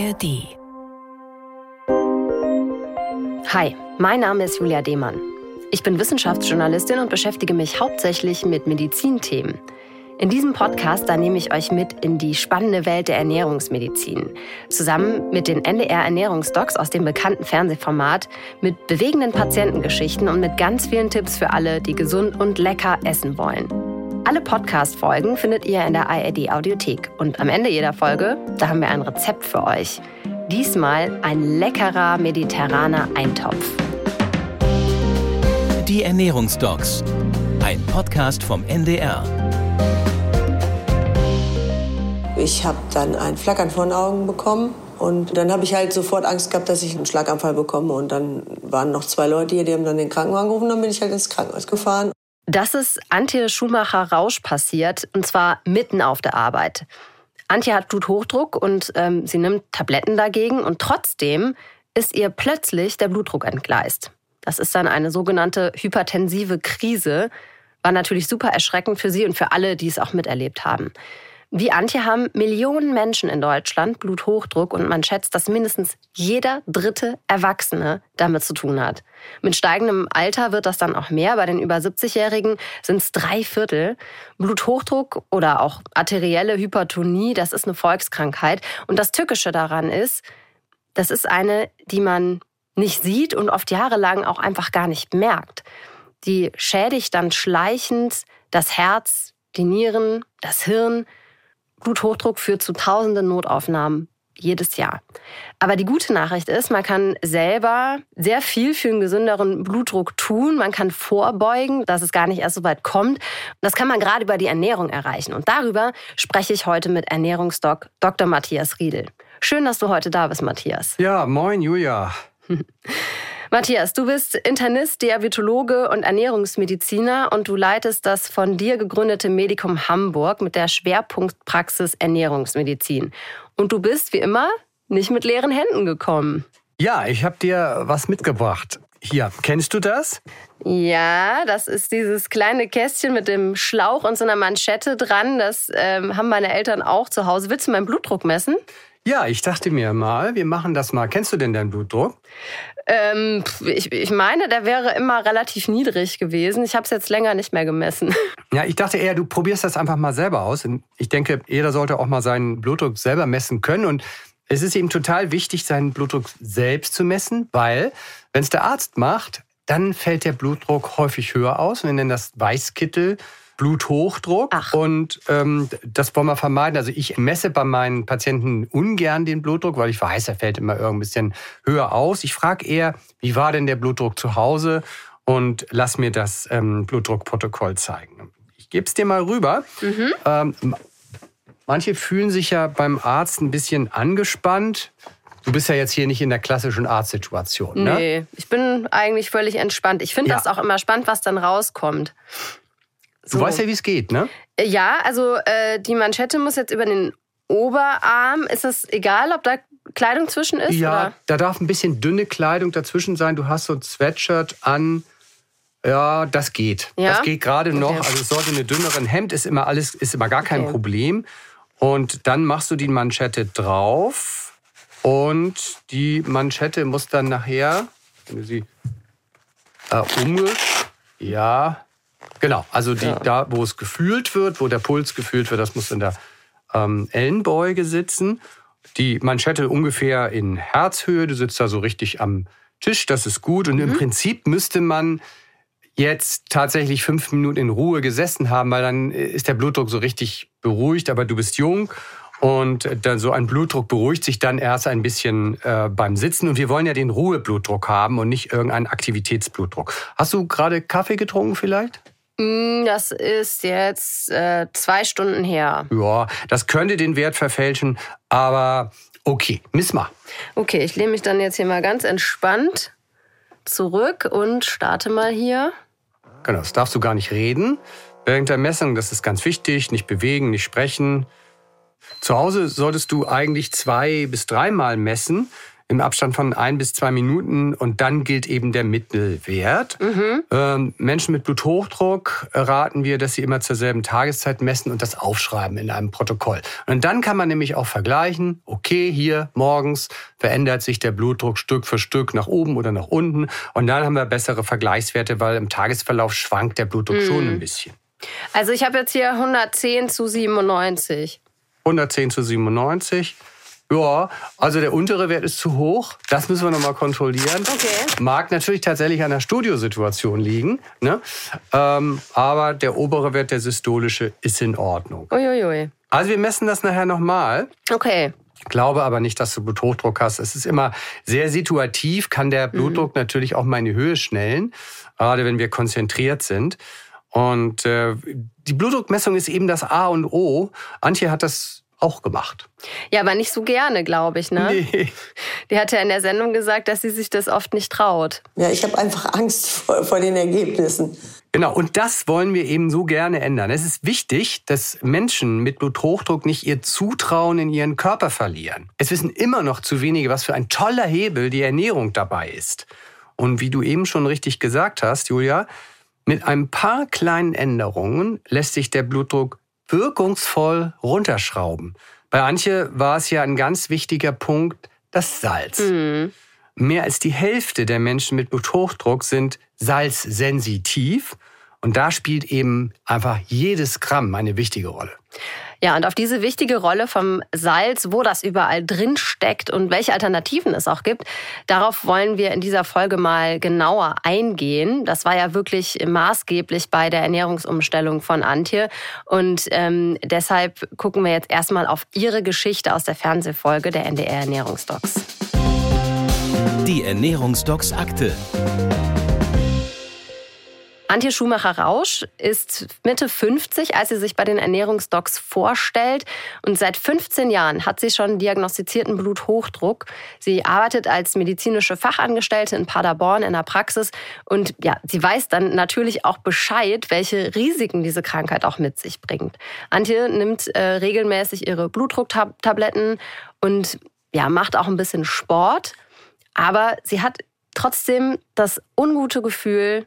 ARD. Hi, mein Name ist Julia Demann. Ich bin Wissenschaftsjournalistin und beschäftige mich hauptsächlich mit Medizinthemen. In diesem Podcast, da nehme ich euch mit in die spannende Welt der Ernährungsmedizin. Zusammen mit den NDR Ernährungsdocs aus dem bekannten Fernsehformat, mit bewegenden Patientengeschichten und mit ganz vielen Tipps für alle, die gesund und lecker essen wollen. Alle Podcast-Folgen findet ihr in der ARD Audiothek. Und am Ende jeder Folge, da haben wir ein Rezept für euch. Diesmal ein leckerer mediterraner Eintopf. Die Ernährungsdocs. Ein Podcast vom NDR. Ich habe dann ein Flackern vor den Augen bekommen. Und dann habe ich halt sofort Angst gehabt, dass ich einen Schlaganfall bekomme. Und dann waren noch zwei Leute hier, die haben dann den Krankenwagen gerufen. Dann bin ich halt ins Krankenhaus gefahren. Das ist Antje Schumacher-Rausch passiert, und zwar mitten auf der Arbeit. Antje hat Bluthochdruck und ähm, sie nimmt Tabletten dagegen und trotzdem ist ihr plötzlich der Blutdruck entgleist. Das ist dann eine sogenannte hypertensive Krise. War natürlich super erschreckend für sie und für alle, die es auch miterlebt haben. Wie Antje haben Millionen Menschen in Deutschland Bluthochdruck und man schätzt, dass mindestens jeder dritte Erwachsene damit zu tun hat. Mit steigendem Alter wird das dann auch mehr. Bei den über 70-Jährigen sind es drei Viertel. Bluthochdruck oder auch arterielle Hypertonie, das ist eine Volkskrankheit. Und das Tückische daran ist, das ist eine, die man nicht sieht und oft jahrelang auch einfach gar nicht merkt. Die schädigt dann schleichend das Herz, die Nieren, das Hirn, Bluthochdruck führt zu tausenden Notaufnahmen jedes Jahr. Aber die gute Nachricht ist, man kann selber sehr viel für einen gesünderen Blutdruck tun. Man kann vorbeugen, dass es gar nicht erst so weit kommt. Das kann man gerade über die Ernährung erreichen. Und darüber spreche ich heute mit Ernährungsdoc Dr. Matthias Riedel. Schön, dass du heute da bist, Matthias. Ja, moin, Julia. Matthias, du bist Internist, Diabetologe und Ernährungsmediziner und du leitest das von dir gegründete Medikum Hamburg mit der Schwerpunktpraxis Ernährungsmedizin. Und du bist, wie immer, nicht mit leeren Händen gekommen. Ja, ich habe dir was mitgebracht. Hier, kennst du das? Ja, das ist dieses kleine Kästchen mit dem Schlauch und so einer Manschette dran. Das ähm, haben meine Eltern auch zu Hause. Willst du meinen Blutdruck messen? Ja, ich dachte mir mal, wir machen das mal. Kennst du denn deinen Blutdruck? Ähm, ich, ich meine, der wäre immer relativ niedrig gewesen. Ich habe es jetzt länger nicht mehr gemessen. Ja, ich dachte eher, du probierst das einfach mal selber aus. Ich denke, jeder sollte auch mal seinen Blutdruck selber messen können. Und es ist eben total wichtig, seinen Blutdruck selbst zu messen, weil wenn es der Arzt macht, dann fällt der Blutdruck häufig höher aus. Wir nennen das Weißkittel. Bluthochdruck. Ach. Und ähm, das wollen wir vermeiden. Also ich messe bei meinen Patienten ungern den Blutdruck, weil ich weiß, er fällt immer irgendwie ein bisschen höher aus. Ich frage eher, wie war denn der Blutdruck zu Hause? Und lass mir das ähm, Blutdruckprotokoll zeigen. Ich gebe es dir mal rüber. Mhm. Ähm, manche fühlen sich ja beim Arzt ein bisschen angespannt. Du bist ja jetzt hier nicht in der klassischen Arztsituation, ne? Nee, ich bin eigentlich völlig entspannt. Ich finde ja. das auch immer spannend, was dann rauskommt. So. Du weißt ja, wie es geht, ne? Ja, also äh, die Manschette muss jetzt über den Oberarm. Ist das egal, ob da Kleidung zwischen ist? Ja, oder? da darf ein bisschen dünne Kleidung dazwischen sein. Du hast so ein Sweatshirt an. Ja, das geht. Ja? Das geht gerade noch. Also es sollte eine dünnere Hemd ist immer alles ist immer gar kein okay. Problem. Und dann machst du die Manschette drauf und die Manschette muss dann nachher, wenn du sie äh, umge ja, Genau, also die, ja. da, wo es gefühlt wird, wo der Puls gefühlt wird, das muss in der ähm, Ellenbeuge sitzen. Die Manschette ungefähr in Herzhöhe, du sitzt da so richtig am Tisch, das ist gut. Und mhm. im Prinzip müsste man jetzt tatsächlich fünf Minuten in Ruhe gesessen haben, weil dann ist der Blutdruck so richtig beruhigt, aber du bist jung und dann so ein Blutdruck beruhigt sich dann erst ein bisschen äh, beim Sitzen. Und wir wollen ja den Ruheblutdruck haben und nicht irgendeinen Aktivitätsblutdruck. Hast du gerade Kaffee getrunken vielleicht? Mm, das ist jetzt äh, zwei Stunden her. Ja, das könnte den Wert verfälschen, aber okay, miss mal. Okay, ich lehne mich dann jetzt hier mal ganz entspannt zurück und starte mal hier. Genau, das darfst du gar nicht reden. Während der Messung, das ist ganz wichtig, nicht bewegen, nicht sprechen. Zu Hause solltest du eigentlich zwei bis dreimal messen. Im Abstand von ein bis zwei Minuten und dann gilt eben der Mittelwert. Mhm. Ähm, Menschen mit Bluthochdruck raten wir, dass sie immer zur selben Tageszeit messen und das aufschreiben in einem Protokoll. Und dann kann man nämlich auch vergleichen, okay, hier morgens verändert sich der Blutdruck Stück für Stück nach oben oder nach unten und dann haben wir bessere Vergleichswerte, weil im Tagesverlauf schwankt der Blutdruck mhm. schon ein bisschen. Also ich habe jetzt hier 110 zu 97. 110 zu 97. Ja, also der untere Wert ist zu hoch. Das müssen wir nochmal kontrollieren. Okay. Mag natürlich tatsächlich an der Studiosituation liegen. Ne? Ähm, aber der obere Wert, der systolische, ist in Ordnung. Uiuiui. Also wir messen das nachher nochmal. Okay. Ich glaube aber nicht, dass du Bluthochdruck hast. Es ist immer sehr situativ, kann der mhm. Blutdruck mhm. natürlich auch mal in die Höhe schnellen, gerade wenn wir konzentriert sind. Und äh, die Blutdruckmessung ist eben das A und O. Antje hat das auch gemacht. Ja, aber nicht so gerne, glaube ich. Ne? Nee. Die hat ja in der Sendung gesagt, dass sie sich das oft nicht traut. Ja, ich habe einfach Angst vor, vor den Ergebnissen. Genau, und das wollen wir eben so gerne ändern. Es ist wichtig, dass Menschen mit Bluthochdruck nicht ihr Zutrauen in ihren Körper verlieren. Es wissen immer noch zu wenige, was für ein toller Hebel die Ernährung dabei ist. Und wie du eben schon richtig gesagt hast, Julia, mit ein paar kleinen Änderungen lässt sich der Blutdruck wirkungsvoll runterschrauben. Bei Antje war es ja ein ganz wichtiger Punkt, das Salz. Mhm. Mehr als die Hälfte der Menschen mit Bluthochdruck sind salzsensitiv. Und da spielt eben einfach jedes Gramm eine wichtige Rolle. Ja, und auf diese wichtige Rolle vom Salz, wo das überall drin steckt und welche Alternativen es auch gibt, darauf wollen wir in dieser Folge mal genauer eingehen. Das war ja wirklich maßgeblich bei der Ernährungsumstellung von Antje. Und ähm, deshalb gucken wir jetzt erstmal auf ihre Geschichte aus der Fernsehfolge der NDR Ernährungsdocs. Die Ernährungsdocs Akte. Antje Schumacher-Rausch ist Mitte 50, als sie sich bei den Ernährungsdocs vorstellt. Und seit 15 Jahren hat sie schon diagnostizierten Bluthochdruck. Sie arbeitet als medizinische Fachangestellte in Paderborn in der Praxis. Und ja, sie weiß dann natürlich auch Bescheid, welche Risiken diese Krankheit auch mit sich bringt. Antje nimmt äh, regelmäßig ihre Blutdrucktabletten und ja, macht auch ein bisschen Sport. Aber sie hat trotzdem das ungute Gefühl,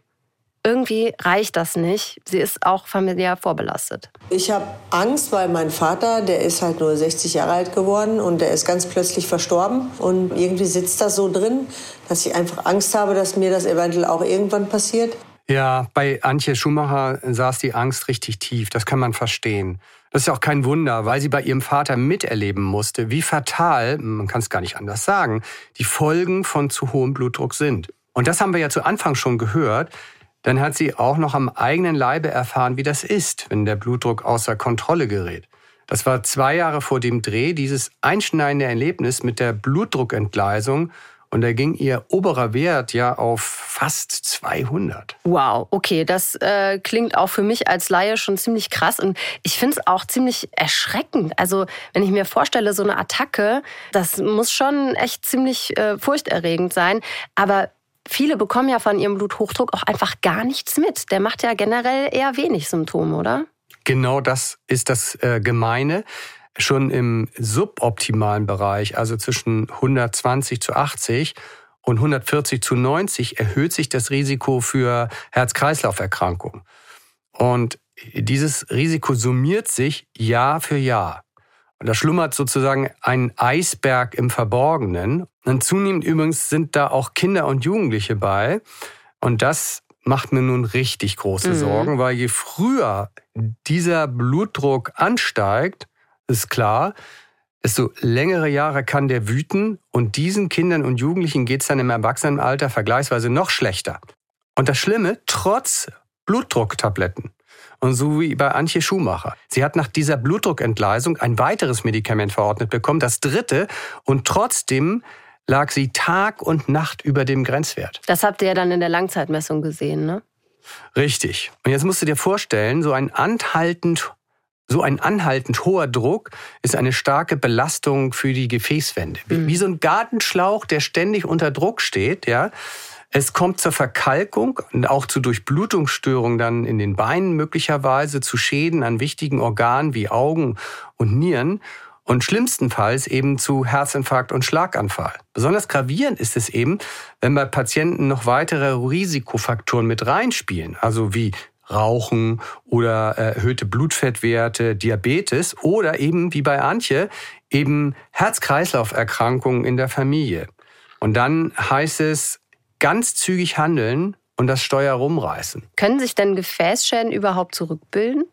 irgendwie reicht das nicht. Sie ist auch familiär vorbelastet. Ich habe Angst, weil mein Vater, der ist halt nur 60 Jahre alt geworden und der ist ganz plötzlich verstorben. Und irgendwie sitzt das so drin, dass ich einfach Angst habe, dass mir das eventuell auch irgendwann passiert. Ja, bei Antje Schumacher saß die Angst richtig tief. Das kann man verstehen. Das ist ja auch kein Wunder, weil sie bei ihrem Vater miterleben musste, wie fatal, man kann es gar nicht anders sagen, die Folgen von zu hohem Blutdruck sind. Und das haben wir ja zu Anfang schon gehört dann hat sie auch noch am eigenen Leibe erfahren, wie das ist, wenn der Blutdruck außer Kontrolle gerät. Das war zwei Jahre vor dem Dreh, dieses einschneidende Erlebnis mit der Blutdruckentgleisung. Und da ging ihr oberer Wert ja auf fast 200. Wow, okay, das äh, klingt auch für mich als Laie schon ziemlich krass. Und ich finde es auch ziemlich erschreckend. Also, wenn ich mir vorstelle, so eine Attacke, das muss schon echt ziemlich äh, furchterregend sein. Aber viele bekommen ja von ihrem Bluthochdruck auch einfach gar nichts mit. Der macht ja generell eher wenig Symptome, oder? Genau das ist das äh, Gemeine. Schon im suboptimalen Bereich, also zwischen 120 zu 80 und 140 zu 90, erhöht sich das Risiko für Herz-Kreislauf-Erkrankungen. Und dieses Risiko summiert sich Jahr für Jahr. Da schlummert sozusagen ein Eisberg im Verborgenen. Und zunehmend übrigens sind da auch Kinder und Jugendliche bei. Und das macht mir nun richtig große mhm. Sorgen, weil je früher dieser Blutdruck ansteigt, ist klar, desto längere Jahre kann der wüten und diesen Kindern und Jugendlichen geht es dann im Erwachsenenalter vergleichsweise noch schlechter. Und das Schlimme, trotz Blutdrucktabletten. Und so wie bei Antje Schumacher. Sie hat nach dieser Blutdruckentgleisung ein weiteres Medikament verordnet bekommen, das dritte, und trotzdem lag sie Tag und Nacht über dem Grenzwert. Das habt ihr ja dann in der Langzeitmessung gesehen, ne? Richtig. Und jetzt musst du dir vorstellen, so ein anhaltend so ein anhaltend hoher Druck ist eine starke Belastung für die Gefäßwände. Wie, mhm. wie so ein Gartenschlauch, der ständig unter Druck steht, ja. Es kommt zur Verkalkung und auch zu Durchblutungsstörungen dann in den Beinen möglicherweise, zu Schäden an wichtigen Organen wie Augen und Nieren. und schlimmstenfalls eben zu Herzinfarkt und Schlaganfall. Besonders gravierend ist es eben, wenn bei Patienten noch weitere Risikofaktoren mit reinspielen, also wie Rauchen oder erhöhte Blutfettwerte, Diabetes oder eben wie bei Antje eben Herz-Kreislauf-Erkrankungen in der Familie. Und dann heißt es ganz zügig handeln und das Steuer rumreißen. Können sich denn Gefäßschäden überhaupt zurückbilden?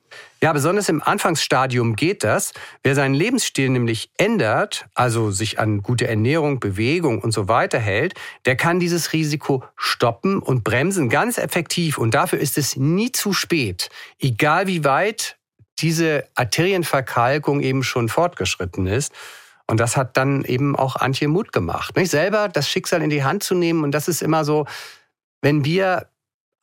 Ja, besonders im Anfangsstadium geht das. Wer seinen Lebensstil nämlich ändert, also sich an gute Ernährung, Bewegung und so weiter hält, der kann dieses Risiko stoppen und bremsen ganz effektiv. Und dafür ist es nie zu spät, egal wie weit diese Arterienverkalkung eben schon fortgeschritten ist. Und das hat dann eben auch Antje Mut gemacht. Nicht selber das Schicksal in die Hand zu nehmen. Und das ist immer so, wenn wir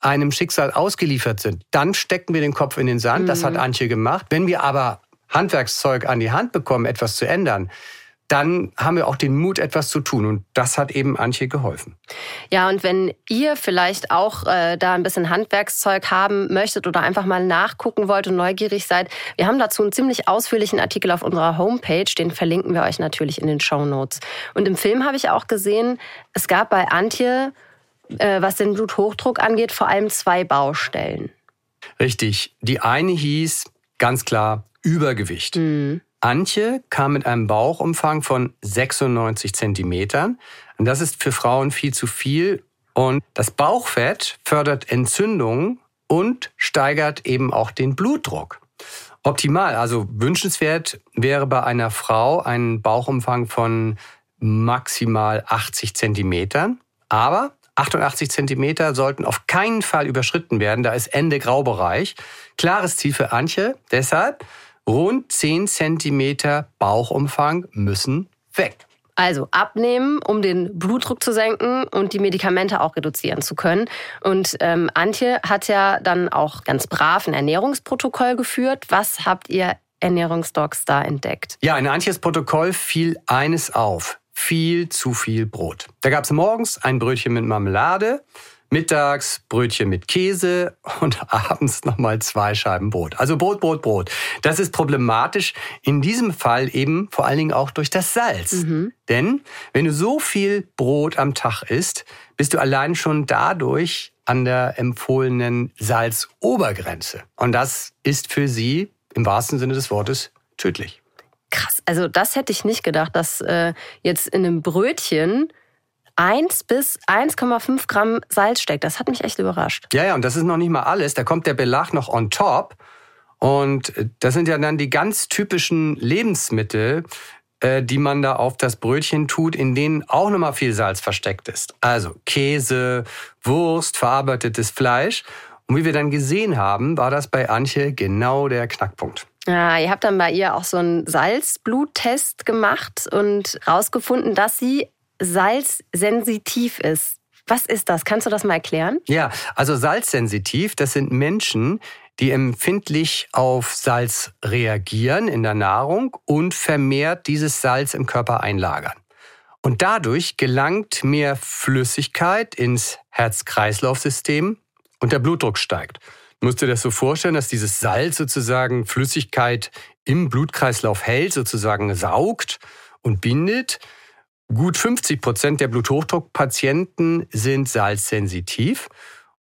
einem Schicksal ausgeliefert sind, dann stecken wir den Kopf in den Sand. Das hat mhm. Antje gemacht. Wenn wir aber Handwerkszeug an die Hand bekommen, etwas zu ändern, dann haben wir auch den Mut, etwas zu tun. Und das hat eben Antje geholfen. Ja, und wenn ihr vielleicht auch äh, da ein bisschen Handwerkszeug haben möchtet oder einfach mal nachgucken wollt und neugierig seid, wir haben dazu einen ziemlich ausführlichen Artikel auf unserer Homepage. Den verlinken wir euch natürlich in den Show Notes. Und im Film habe ich auch gesehen, es gab bei Antje äh, was den Bluthochdruck angeht, vor allem zwei Baustellen. Richtig. Die eine hieß ganz klar Übergewicht. Mhm. Antje kam mit einem Bauchumfang von 96 Zentimetern. Und das ist für Frauen viel zu viel. Und das Bauchfett fördert Entzündungen und steigert eben auch den Blutdruck. Optimal, also wünschenswert wäre bei einer Frau ein Bauchumfang von maximal 80 Zentimetern. Aber 88 Zentimeter sollten auf keinen Fall überschritten werden. Da ist Ende Graubereich. Klares Ziel für Antje. Deshalb rund 10 Zentimeter Bauchumfang müssen weg. Also abnehmen, um den Blutdruck zu senken und die Medikamente auch reduzieren zu können. Und ähm, Antje hat ja dann auch ganz brav ein Ernährungsprotokoll geführt. Was habt ihr Ernährungsdocs da entdeckt? Ja, in Antjes Protokoll fiel eines auf viel zu viel Brot. Da gab es morgens ein Brötchen mit Marmelade, mittags Brötchen mit Käse und abends nochmal zwei Scheiben Brot. Also Brot, Brot, Brot. Das ist problematisch. In diesem Fall eben vor allen Dingen auch durch das Salz. Mhm. Denn wenn du so viel Brot am Tag isst, bist du allein schon dadurch an der empfohlenen Salzobergrenze. Und das ist für sie im wahrsten Sinne des Wortes tödlich. Krass, also das hätte ich nicht gedacht, dass äh, jetzt in einem Brötchen 1 bis 1,5 Gramm Salz steckt. Das hat mich echt überrascht. Ja, ja, und das ist noch nicht mal alles. Da kommt der Belag noch on top. Und das sind ja dann die ganz typischen Lebensmittel, äh, die man da auf das Brötchen tut, in denen auch nochmal viel Salz versteckt ist. Also Käse, Wurst, verarbeitetes Fleisch. Und wie wir dann gesehen haben, war das bei Antje genau der Knackpunkt. Ja, ihr habt dann bei ihr auch so einen Salzbluttest gemacht und rausgefunden, dass sie salzsensitiv ist. Was ist das? Kannst du das mal erklären? Ja, also salzsensitiv, das sind Menschen, die empfindlich auf Salz reagieren in der Nahrung und vermehrt dieses Salz im Körper einlagern. Und dadurch gelangt mehr Flüssigkeit ins Herz-Kreislauf-System und der Blutdruck steigt musst du dir das so vorstellen, dass dieses Salz sozusagen Flüssigkeit im Blutkreislauf hält, sozusagen saugt und bindet. Gut 50 Prozent der Bluthochdruckpatienten sind salzsensitiv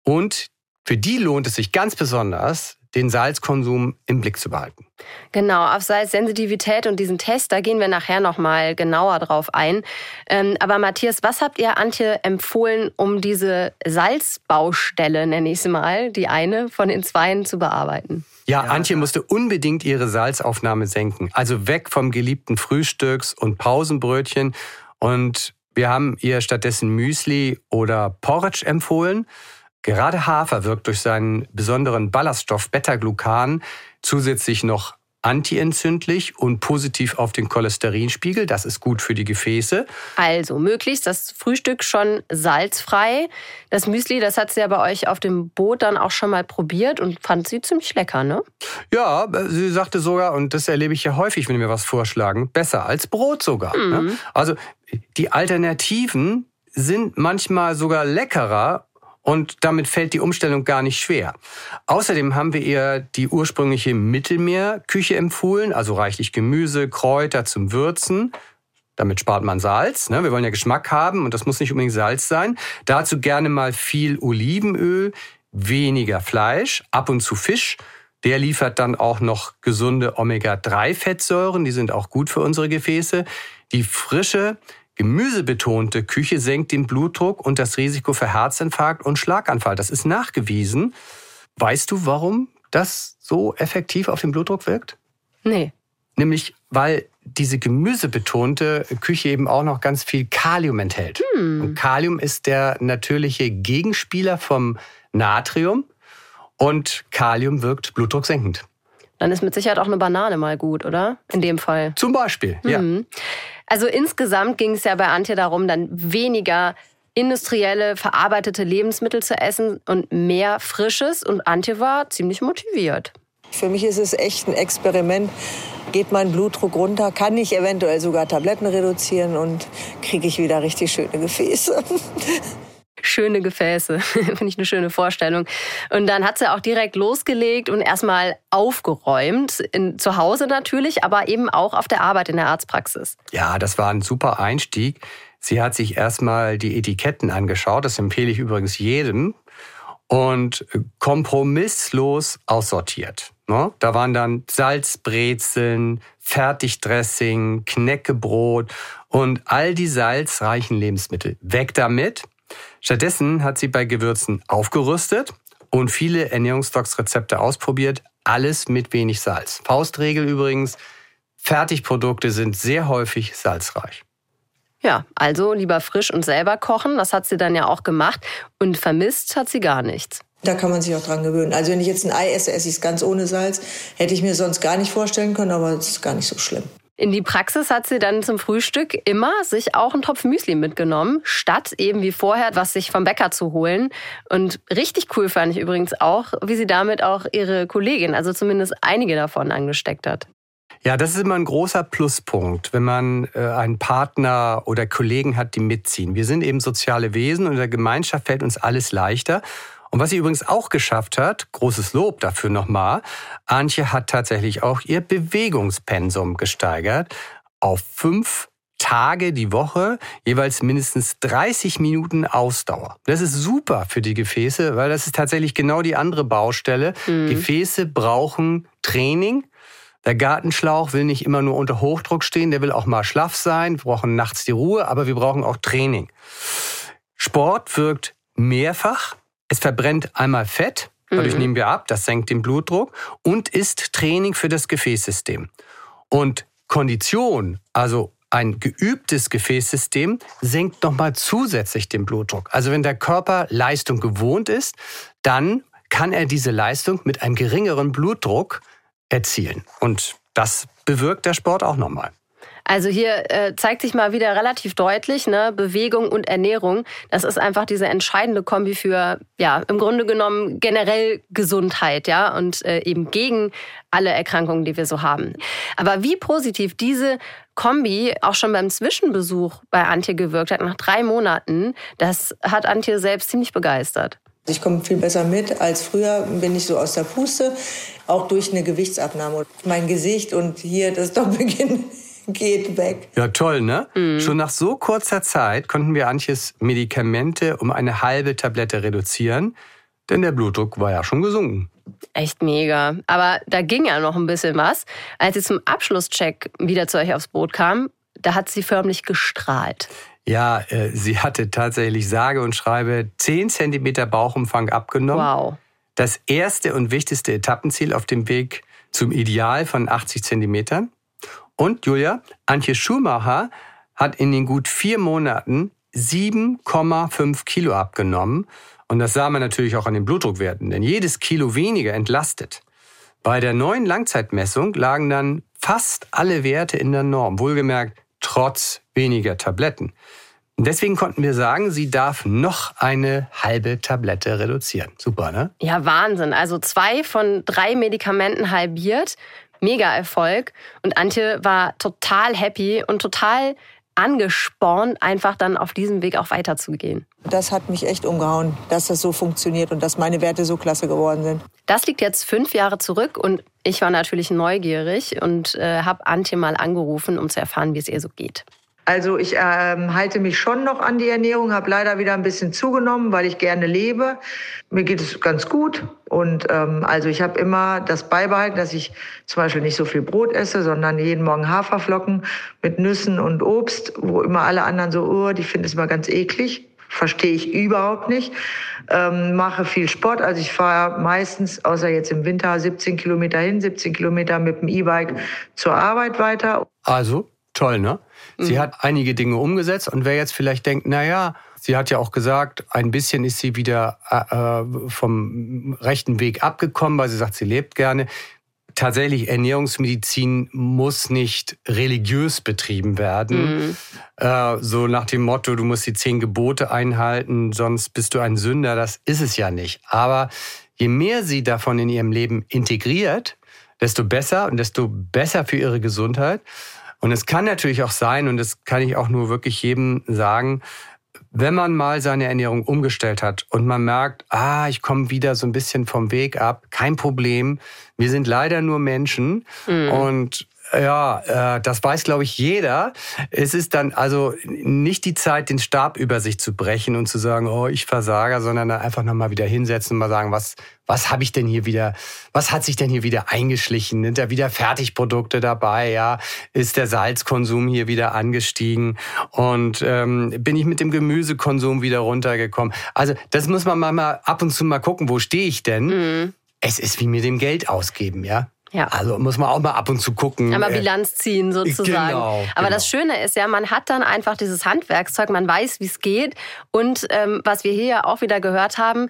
und für die lohnt es sich ganz besonders, den Salzkonsum im Blick zu behalten. Genau, auf Salzsensitivität und diesen Test, da gehen wir nachher nochmal genauer drauf ein. Ähm, aber Matthias, was habt ihr Antje empfohlen, um diese Salzbaustelle, nenne ich es mal, die eine von den zweien zu bearbeiten? Ja, Antje musste unbedingt ihre Salzaufnahme senken. Also weg vom geliebten Frühstücks- und Pausenbrötchen. Und wir haben ihr stattdessen Müsli oder Porridge empfohlen. Gerade Hafer wirkt durch seinen besonderen Ballaststoff Beta-Glucan zusätzlich noch antientzündlich und positiv auf den Cholesterinspiegel. Das ist gut für die Gefäße. Also möglichst das Frühstück schon salzfrei. Das Müsli, das hat sie ja bei euch auf dem Boot dann auch schon mal probiert und fand sie ziemlich lecker, ne? Ja, sie sagte sogar, und das erlebe ich ja häufig, wenn wir was vorschlagen, besser als Brot sogar. Ne? Mhm. Ne? Also die Alternativen sind manchmal sogar leckerer und damit fällt die Umstellung gar nicht schwer. Außerdem haben wir ihr die ursprüngliche Mittelmeerküche empfohlen, also reichlich Gemüse, Kräuter zum Würzen. Damit spart man Salz. Ne? Wir wollen ja Geschmack haben und das muss nicht unbedingt Salz sein. Dazu gerne mal viel Olivenöl, weniger Fleisch, ab und zu Fisch. Der liefert dann auch noch gesunde Omega-3-Fettsäuren, die sind auch gut für unsere Gefäße. Die frische, gemüsebetonte Küche senkt den Blutdruck und das Risiko für Herzinfarkt und Schlaganfall. Das ist nachgewiesen. Weißt du, warum das so effektiv auf den Blutdruck wirkt? Nee. Nämlich, weil diese gemüsebetonte Küche eben auch noch ganz viel Kalium enthält. Hm. Und Kalium ist der natürliche Gegenspieler vom Natrium und Kalium wirkt blutdrucksenkend. Dann ist mit Sicherheit auch eine Banane mal gut, oder? In dem Fall. Zum Beispiel, ja. Mhm. Also insgesamt ging es ja bei Antje darum, dann weniger industrielle, verarbeitete Lebensmittel zu essen und mehr Frisches. Und Antje war ziemlich motiviert. Für mich ist es echt ein Experiment. Geht mein Blutdruck runter? Kann ich eventuell sogar Tabletten reduzieren und kriege ich wieder richtig schöne Gefäße? schöne Gefäße. Finde ich eine schöne Vorstellung. Und dann hat sie auch direkt losgelegt und erstmal aufgeräumt. In, zu Hause natürlich, aber eben auch auf der Arbeit in der Arztpraxis. Ja, das war ein super Einstieg. Sie hat sich erstmal die Etiketten angeschaut. Das empfehle ich übrigens jedem. Und kompromisslos aussortiert. Ne? Da waren dann Salzbrezeln, Fertigdressing, Knäckebrot und all die salzreichen Lebensmittel. Weg damit. Stattdessen hat sie bei Gewürzen aufgerüstet und viele Ernährungsstocks-Rezepte ausprobiert, alles mit wenig Salz. Faustregel übrigens, Fertigprodukte sind sehr häufig salzreich. Ja, also lieber frisch und selber kochen, das hat sie dann ja auch gemacht und vermisst hat sie gar nichts. Da kann man sich auch dran gewöhnen. Also wenn ich jetzt ein Ei esse, esse ich es ganz ohne Salz. Hätte ich mir sonst gar nicht vorstellen können, aber es ist gar nicht so schlimm. In die Praxis hat sie dann zum Frühstück immer sich auch einen Topf Müsli mitgenommen, statt eben wie vorher was sich vom Bäcker zu holen. Und richtig cool fand ich übrigens auch, wie sie damit auch ihre Kollegin, also zumindest einige davon, angesteckt hat. Ja, das ist immer ein großer Pluspunkt, wenn man äh, einen Partner oder Kollegen hat, die mitziehen. Wir sind eben soziale Wesen und in der Gemeinschaft fällt uns alles leichter. Und was sie übrigens auch geschafft hat, großes Lob dafür nochmal, Antje hat tatsächlich auch ihr Bewegungspensum gesteigert auf fünf Tage die Woche, jeweils mindestens 30 Minuten Ausdauer. Das ist super für die Gefäße, weil das ist tatsächlich genau die andere Baustelle. Mhm. Gefäße brauchen Training. Der Gartenschlauch will nicht immer nur unter Hochdruck stehen, der will auch mal schlaff sein. Wir brauchen nachts die Ruhe, aber wir brauchen auch Training. Sport wirkt mehrfach es verbrennt einmal Fett, dadurch mhm. nehmen wir ab, das senkt den Blutdruck und ist Training für das Gefäßsystem. Und Kondition, also ein geübtes Gefäßsystem, senkt nochmal zusätzlich den Blutdruck. Also wenn der Körper Leistung gewohnt ist, dann kann er diese Leistung mit einem geringeren Blutdruck erzielen. Und das bewirkt der Sport auch nochmal. Also hier äh, zeigt sich mal wieder relativ deutlich, ne, Bewegung und Ernährung, das ist einfach diese entscheidende Kombi für, ja, im Grunde genommen generell Gesundheit, ja, und äh, eben gegen alle Erkrankungen, die wir so haben. Aber wie positiv diese Kombi auch schon beim Zwischenbesuch bei Antje gewirkt hat, nach drei Monaten, das hat Antje selbst ziemlich begeistert. Ich komme viel besser mit als früher, bin ich so aus der Puste, auch durch eine Gewichtsabnahme. Mein Gesicht und hier das Doppelkinn geht weg. Ja, toll, ne? Mhm. Schon nach so kurzer Zeit konnten wir Antjes Medikamente um eine halbe Tablette reduzieren, denn der Blutdruck war ja schon gesunken. Echt mega. Aber da ging ja noch ein bisschen was. Als sie zum Abschlusscheck wieder zu euch aufs Boot kam, da hat sie förmlich gestrahlt. Ja, äh, sie hatte tatsächlich sage und schreibe 10 cm Bauchumfang abgenommen. Wow. Das erste und wichtigste Etappenziel auf dem Weg zum Ideal von 80 Zentimetern. Und Julia, Antje Schumacher hat in den gut vier Monaten 7,5 Kilo abgenommen. Und das sah man natürlich auch an den Blutdruckwerten, denn jedes Kilo weniger entlastet. Bei der neuen Langzeitmessung lagen dann fast alle Werte in der Norm, wohlgemerkt trotz weniger Tabletten. Deswegen konnten wir sagen, sie darf noch eine halbe Tablette reduzieren. Super, ne? Ja, Wahnsinn. Also zwei von drei Medikamenten halbiert mega Erfolg. Und Antje war total happy und total angespornt, einfach dann auf diesem Weg auch weiterzugehen? Das hat mich echt umgehauen, dass das so funktioniert und dass meine Werte so klasse geworden sind. Das liegt jetzt fünf Jahre zurück und ich war natürlich neugierig und äh, habe Antje mal angerufen, um zu erfahren, wie es ihr so geht. Also ich ähm, halte mich schon noch an die Ernährung, habe leider wieder ein bisschen zugenommen, weil ich gerne lebe. Mir geht es ganz gut und ähm, also ich habe immer das beibehalten, dass ich zum Beispiel nicht so viel Brot esse, sondern jeden Morgen Haferflocken mit Nüssen und Obst, wo immer alle anderen so, oh, die finden es immer ganz eklig. Verstehe ich überhaupt nicht. Ähm, mache viel Sport. Also ich fahre meistens, außer jetzt im Winter, 17 Kilometer hin, 17 Kilometer mit dem E-Bike zur Arbeit weiter. Also toll, ne? Sie mhm. hat einige Dinge umgesetzt und wer jetzt vielleicht denkt, na ja, sie hat ja auch gesagt, ein bisschen ist sie wieder äh, vom rechten Weg abgekommen, weil sie sagt, sie lebt gerne. Tatsächlich, Ernährungsmedizin muss nicht religiös betrieben werden. Mhm. Äh, so nach dem Motto, du musst die zehn Gebote einhalten, sonst bist du ein Sünder. Das ist es ja nicht. Aber je mehr sie davon in ihrem Leben integriert, desto besser und desto besser für ihre Gesundheit. Und es kann natürlich auch sein, und das kann ich auch nur wirklich jedem sagen, wenn man mal seine Ernährung umgestellt hat und man merkt, ah, ich komme wieder so ein bisschen vom Weg ab, kein Problem. Wir sind leider nur Menschen mhm. und ja, äh, das weiß, glaube ich, jeder. Es ist dann also nicht die Zeit, den Stab über sich zu brechen und zu sagen, oh, ich versage, sondern dann einfach nochmal wieder hinsetzen und mal sagen, was, was habe ich denn hier wieder, was hat sich denn hier wieder eingeschlichen? Sind da wieder Fertigprodukte dabei? Ja, ist der Salzkonsum hier wieder angestiegen? Und ähm, bin ich mit dem Gemüsekonsum wieder runtergekommen? Also das muss man mal ab und zu mal gucken, wo stehe ich denn? Mhm. Es ist wie mit dem Geld ausgeben, ja. Ja. Also muss man auch mal ab und zu gucken. Einmal äh, Bilanz ziehen sozusagen. Genau, Aber genau. das Schöne ist ja, man hat dann einfach dieses Handwerkszeug, man weiß, wie es geht. Und ähm, was wir hier ja auch wieder gehört haben,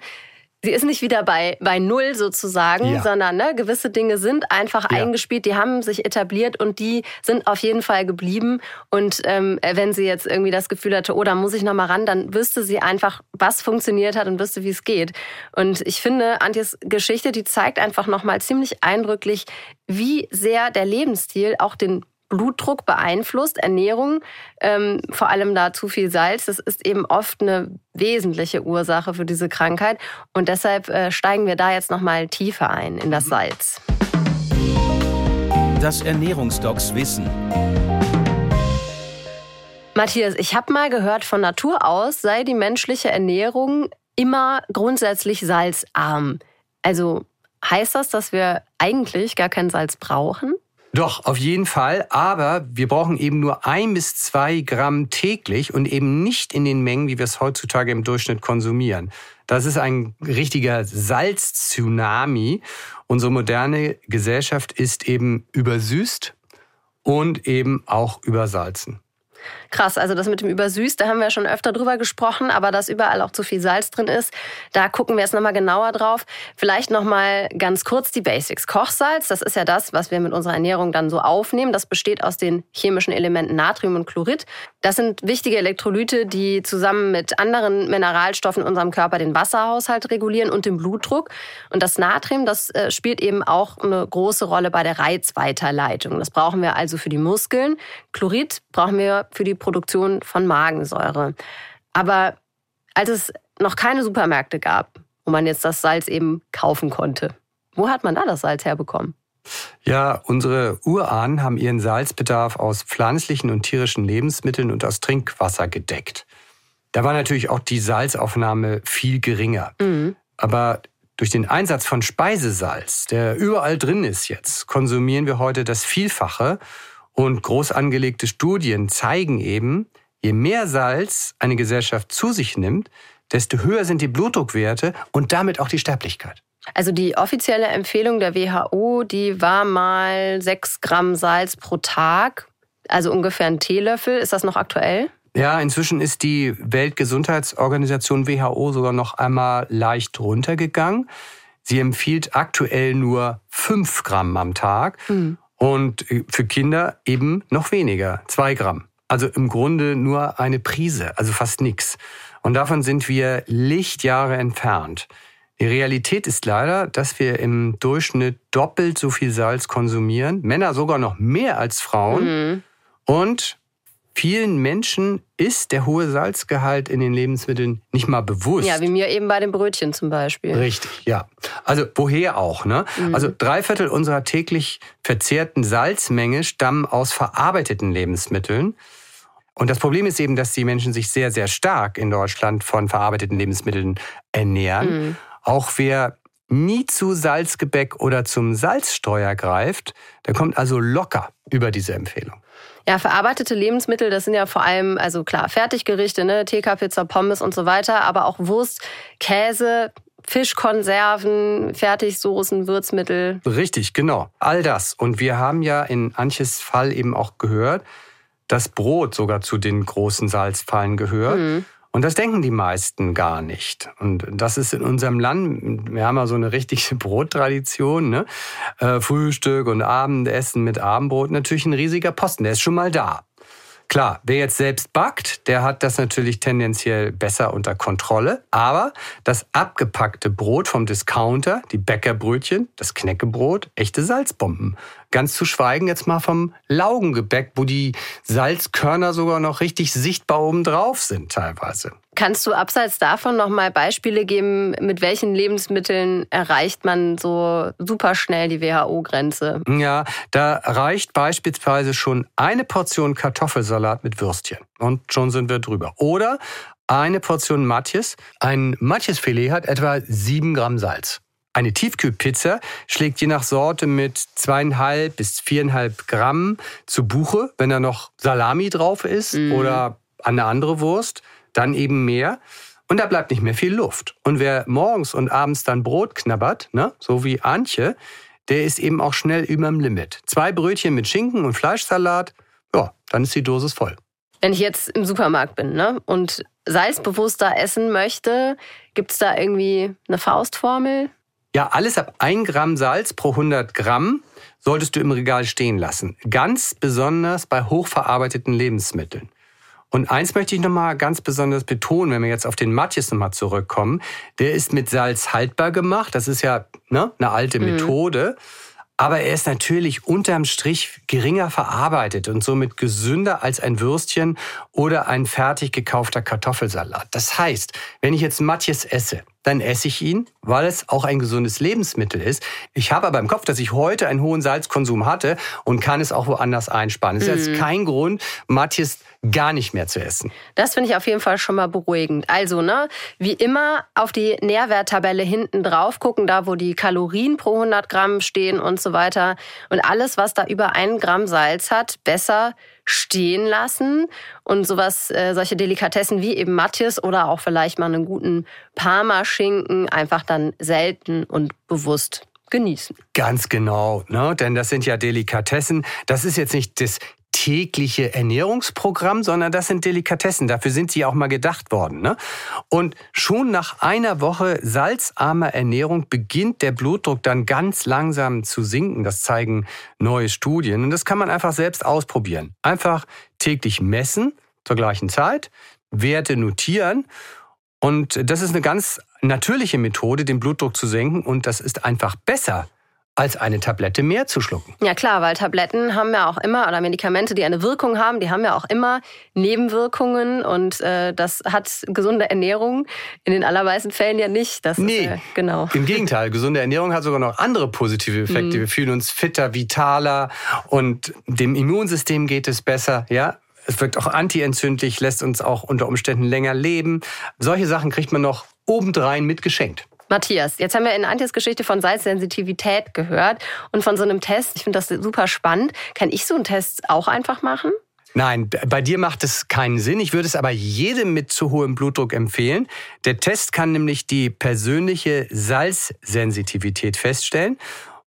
sie ist nicht wieder bei, bei Null sozusagen, ja. sondern ne, gewisse Dinge sind einfach ja. eingespielt, die haben sich etabliert und die sind auf jeden Fall geblieben. Und ähm, wenn sie jetzt irgendwie das Gefühl hatte, oh, da muss ich nochmal ran, dann wüsste sie einfach, was funktioniert hat und wüsste, wie es geht. Und ich finde, Antjes Geschichte, die zeigt einfach nochmal ziemlich eindrücklich, wie sehr der Lebensstil auch den Blutdruck beeinflusst, Ernährung, ähm, vor allem da zu viel Salz, das ist eben oft eine wesentliche Ursache für diese Krankheit. Und deshalb äh, steigen wir da jetzt nochmal tiefer ein in das Salz. Das Ernährungsdocs Wissen. Matthias, ich habe mal gehört, von Natur aus sei die menschliche Ernährung immer grundsätzlich salzarm. Also heißt das, dass wir eigentlich gar kein Salz brauchen? Doch, auf jeden Fall. Aber wir brauchen eben nur ein bis zwei Gramm täglich und eben nicht in den Mengen, wie wir es heutzutage im Durchschnitt konsumieren. Das ist ein richtiger Salz-Tsunami. Unsere moderne Gesellschaft ist eben übersüßt und eben auch übersalzen. Krass, also das mit dem Übersüß, da haben wir schon öfter drüber gesprochen, aber dass überall auch zu viel Salz drin ist, da gucken wir jetzt nochmal genauer drauf. Vielleicht nochmal ganz kurz die Basics. Kochsalz, das ist ja das, was wir mit unserer Ernährung dann so aufnehmen. Das besteht aus den chemischen Elementen Natrium und Chlorid. Das sind wichtige Elektrolyte, die zusammen mit anderen Mineralstoffen in unserem Körper den Wasserhaushalt regulieren und den Blutdruck. Und das Natrium, das äh, spielt eben auch eine große Rolle bei der Reizweiterleitung. Das brauchen wir also für die Muskeln. Chlorid brauchen wir für die Produktion von Magensäure. Aber als es noch keine Supermärkte gab, wo man jetzt das Salz eben kaufen konnte, wo hat man da das Salz herbekommen? Ja, unsere Urahnen haben ihren Salzbedarf aus pflanzlichen und tierischen Lebensmitteln und aus Trinkwasser gedeckt. Da war natürlich auch die Salzaufnahme viel geringer. Mhm. Aber durch den Einsatz von Speisesalz, der überall drin ist jetzt, konsumieren wir heute das Vielfache und groß angelegte Studien zeigen eben, je mehr Salz eine Gesellschaft zu sich nimmt, desto höher sind die Blutdruckwerte und damit auch die Sterblichkeit. Also die offizielle Empfehlung der WHO, die war mal sechs Gramm Salz pro Tag, also ungefähr ein Teelöffel. Ist das noch aktuell? Ja, inzwischen ist die Weltgesundheitsorganisation WHO sogar noch einmal leicht runtergegangen. Sie empfiehlt aktuell nur fünf Gramm am Tag. Mhm. Und äh, für Kinder eben noch weniger, zwei Gramm. Also im Grunde nur eine Prise, also fast nichts. Und davon sind wir Lichtjahre entfernt. Die Realität ist leider, dass wir im Durchschnitt doppelt so viel Salz konsumieren, Männer sogar noch mehr als Frauen. Mhm. Und vielen Menschen ist der hohe Salzgehalt in den Lebensmitteln nicht mal bewusst. Ja, wie mir eben bei den Brötchen zum Beispiel. Richtig, ja. Also woher auch, ne? Mhm. Also drei Viertel unserer täglich verzehrten Salzmenge stammen aus verarbeiteten Lebensmitteln. Und das Problem ist eben, dass die Menschen sich sehr, sehr stark in Deutschland von verarbeiteten Lebensmitteln ernähren. Mhm. Auch wer nie zu Salzgebäck oder zum Salzsteuer greift, der kommt also locker über diese Empfehlung. Ja, verarbeitete Lebensmittel, das sind ja vor allem, also klar, Fertiggerichte, ne, TK, Pizza, Pommes und so weiter, aber auch Wurst, Käse, Fischkonserven, Fertigsoßen, Würzmittel. Richtig, genau. All das. Und wir haben ja in Antjes Fall eben auch gehört, dass Brot sogar zu den großen Salzfallen gehört. Mhm. Und das denken die meisten gar nicht. Und das ist in unserem Land, wir haben ja so eine richtige Brottradition, ne? Äh, Frühstück und Abendessen mit Abendbrot, natürlich ein riesiger Posten, der ist schon mal da. Klar, wer jetzt selbst backt, der hat das natürlich tendenziell besser unter Kontrolle. Aber das abgepackte Brot vom Discounter, die Bäckerbrötchen, das Knäckebrot, echte Salzbomben. Ganz zu schweigen jetzt mal vom Laugengebäck, wo die Salzkörner sogar noch richtig sichtbar oben drauf sind teilweise. Kannst du abseits davon noch mal Beispiele geben, mit welchen Lebensmitteln erreicht man so super schnell die WHO-Grenze? Ja, da reicht beispielsweise schon eine Portion Kartoffelsalat mit Würstchen und schon sind wir drüber. Oder eine Portion Matjes. Ein Matjesfilet hat etwa sieben Gramm Salz. Eine Tiefkühlpizza schlägt je nach Sorte mit zweieinhalb bis viereinhalb Gramm zu Buche, wenn da noch Salami drauf ist mm. oder eine andere Wurst, dann eben mehr. Und da bleibt nicht mehr viel Luft. Und wer morgens und abends dann Brot knabbert, ne, so wie Antje, der ist eben auch schnell überm Limit. Zwei Brötchen mit Schinken und Fleischsalat, ja, dann ist die Dosis voll. Wenn ich jetzt im Supermarkt bin ne, und salzbewusster essen möchte, gibt es da irgendwie eine Faustformel? Ja, alles ab 1 Gramm Salz pro 100 Gramm solltest du im Regal stehen lassen. Ganz besonders bei hochverarbeiteten Lebensmitteln. Und eins möchte ich nochmal ganz besonders betonen, wenn wir jetzt auf den Matjes nochmal zurückkommen. Der ist mit Salz haltbar gemacht. Das ist ja ne, eine alte mhm. Methode. Aber er ist natürlich unterm Strich geringer verarbeitet und somit gesünder als ein Würstchen oder ein fertig gekaufter Kartoffelsalat. Das heißt, wenn ich jetzt Matjes esse, dann esse ich ihn, weil es auch ein gesundes Lebensmittel ist. Ich habe aber im Kopf, dass ich heute einen hohen Salzkonsum hatte und kann es auch woanders einsparen. Das ist jetzt mhm. kein Grund, Matthias gar nicht mehr zu essen. Das finde ich auf jeden Fall schon mal beruhigend. Also, ne, wie immer auf die Nährwerttabelle hinten drauf gucken, da wo die Kalorien pro 100 Gramm stehen und so weiter. Und alles, was da über einen Gramm Salz hat, besser stehen lassen und sowas, äh, solche Delikatessen wie eben Matthias oder auch vielleicht mal einen guten Parmaschinken einfach dann selten und bewusst genießen. Ganz genau, ne? denn das sind ja Delikatessen. Das ist jetzt nicht das tägliche Ernährungsprogramm, sondern das sind Delikatessen. Dafür sind sie auch mal gedacht worden. Ne? Und schon nach einer Woche salzarmer Ernährung beginnt der Blutdruck dann ganz langsam zu sinken. Das zeigen neue Studien. Und das kann man einfach selbst ausprobieren. Einfach täglich messen zur gleichen Zeit, Werte notieren. Und das ist eine ganz natürliche Methode, den Blutdruck zu senken. Und das ist einfach besser als eine Tablette mehr zu schlucken. Ja klar, weil Tabletten haben ja auch immer, oder Medikamente, die eine Wirkung haben, die haben ja auch immer Nebenwirkungen und äh, das hat gesunde Ernährung in den allermeisten Fällen ja nicht. Das nee, ist, äh, genau. im Gegenteil. Gesunde Ernährung hat sogar noch andere positive Effekte. Mhm. Wir fühlen uns fitter, vitaler und dem Immunsystem geht es besser. Ja, es wirkt auch antientzündlich, lässt uns auch unter Umständen länger leben. Solche Sachen kriegt man noch obendrein mitgeschenkt. Matthias, jetzt haben wir in Antjes Geschichte von Salzsensitivität gehört und von so einem Test. Ich finde das super spannend. Kann ich so einen Test auch einfach machen? Nein, bei dir macht es keinen Sinn. Ich würde es aber jedem mit zu hohem Blutdruck empfehlen. Der Test kann nämlich die persönliche Salzsensitivität feststellen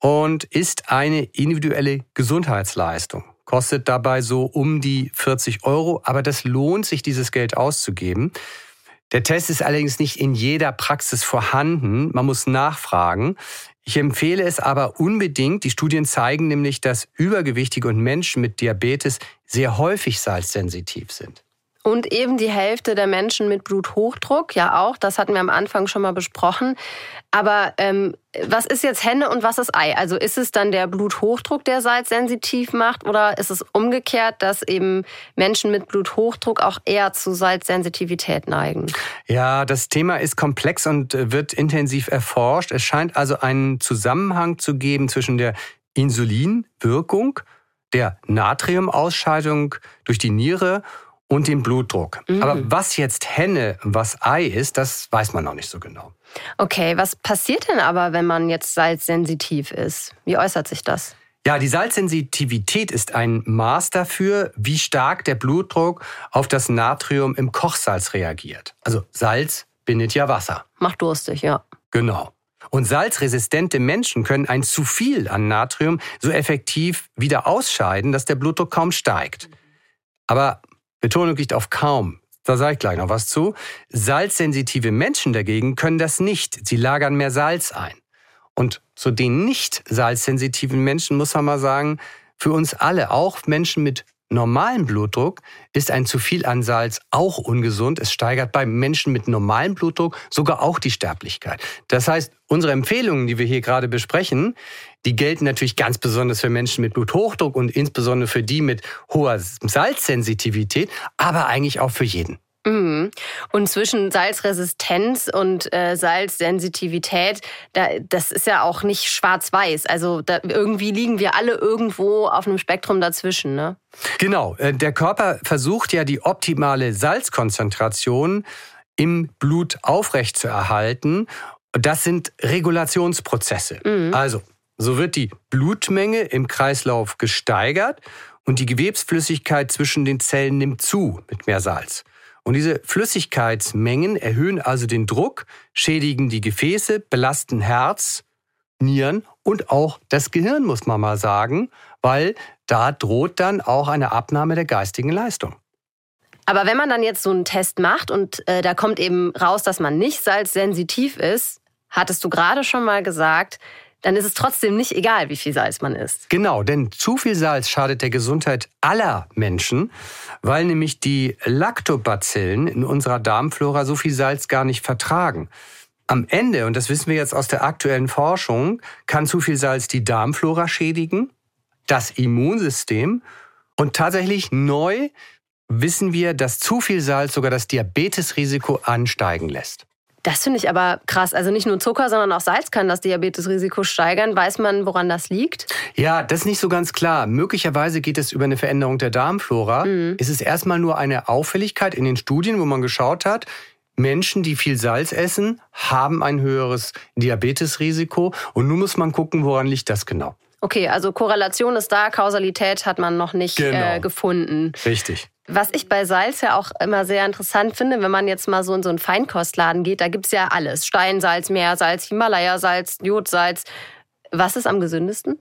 und ist eine individuelle Gesundheitsleistung. Kostet dabei so um die 40 Euro, aber das lohnt sich, dieses Geld auszugeben. Der Test ist allerdings nicht in jeder Praxis vorhanden. Man muss nachfragen. Ich empfehle es aber unbedingt. Die Studien zeigen nämlich, dass Übergewichtige und Menschen mit Diabetes sehr häufig salzsensitiv sind. Und eben die Hälfte der Menschen mit Bluthochdruck, ja auch, das hatten wir am Anfang schon mal besprochen. Aber ähm, was ist jetzt Henne und was ist Ei? Also ist es dann der Bluthochdruck, der Salz sensitiv macht oder ist es umgekehrt, dass eben Menschen mit Bluthochdruck auch eher zu Salzsensitivität neigen? Ja, das Thema ist komplex und wird intensiv erforscht. Es scheint also einen Zusammenhang zu geben zwischen der Insulinwirkung, der Natriumausscheidung durch die Niere und dem Blutdruck. Mhm. Aber was jetzt Henne, was Ei ist, das weiß man noch nicht so genau. Okay, was passiert denn aber, wenn man jetzt salzsensitiv ist? Wie äußert sich das? Ja, die Salzsensitivität ist ein Maß dafür, wie stark der Blutdruck auf das Natrium im Kochsalz reagiert. Also Salz bindet ja Wasser. Macht durstig, ja. Genau. Und salzresistente Menschen können ein zu viel an Natrium so effektiv wieder ausscheiden, dass der Blutdruck kaum steigt. Aber Betonung liegt auf kaum. Da sage ich gleich noch was zu. Salzsensitive Menschen dagegen können das nicht. Sie lagern mehr Salz ein. Und zu den nicht salzsensitiven Menschen muss man mal sagen, für uns alle, auch Menschen mit normalem Blutdruck, ist ein zu viel an Salz auch ungesund. Es steigert bei Menschen mit normalem Blutdruck sogar auch die Sterblichkeit. Das heißt, unsere Empfehlungen, die wir hier gerade besprechen, die gelten natürlich ganz besonders für Menschen mit Bluthochdruck und insbesondere für die mit hoher Salzsensitivität, aber eigentlich auch für jeden. Mhm. Und zwischen Salzresistenz und äh, Salzsensitivität, da, das ist ja auch nicht schwarz-weiß. Also da, irgendwie liegen wir alle irgendwo auf einem Spektrum dazwischen. Ne? Genau. Äh, der Körper versucht ja die optimale Salzkonzentration im Blut aufrechtzuerhalten. Das sind Regulationsprozesse. Mhm. Also so wird die Blutmenge im Kreislauf gesteigert und die Gewebsflüssigkeit zwischen den Zellen nimmt zu mit mehr Salz. Und diese Flüssigkeitsmengen erhöhen also den Druck, schädigen die Gefäße, belasten Herz, Nieren und auch das Gehirn, muss man mal sagen, weil da droht dann auch eine Abnahme der geistigen Leistung. Aber wenn man dann jetzt so einen Test macht und äh, da kommt eben raus, dass man nicht salzsensitiv ist, hattest du gerade schon mal gesagt, dann ist es trotzdem nicht egal, wie viel Salz man isst. Genau, denn zu viel Salz schadet der Gesundheit aller Menschen, weil nämlich die Lactobacillen in unserer Darmflora so viel Salz gar nicht vertragen. Am Ende, und das wissen wir jetzt aus der aktuellen Forschung, kann zu viel Salz die Darmflora schädigen, das Immunsystem und tatsächlich neu wissen wir, dass zu viel Salz sogar das Diabetesrisiko ansteigen lässt. Das finde ich aber krass. Also nicht nur Zucker, sondern auch Salz kann das Diabetesrisiko steigern. Weiß man, woran das liegt? Ja, das ist nicht so ganz klar. Möglicherweise geht es über eine Veränderung der Darmflora. Mhm. Es ist erstmal nur eine Auffälligkeit in den Studien, wo man geschaut hat, Menschen, die viel Salz essen, haben ein höheres Diabetesrisiko. Und nun muss man gucken, woran liegt das genau. Okay, also Korrelation ist da, Kausalität hat man noch nicht äh, genau. äh, gefunden. Richtig. Was ich bei Salz ja auch immer sehr interessant finde, wenn man jetzt mal so in so einen Feinkostladen geht, da gibt es ja alles. Steinsalz, Meersalz, Himalaya-Salz, Jodsalz. Was ist am gesündesten?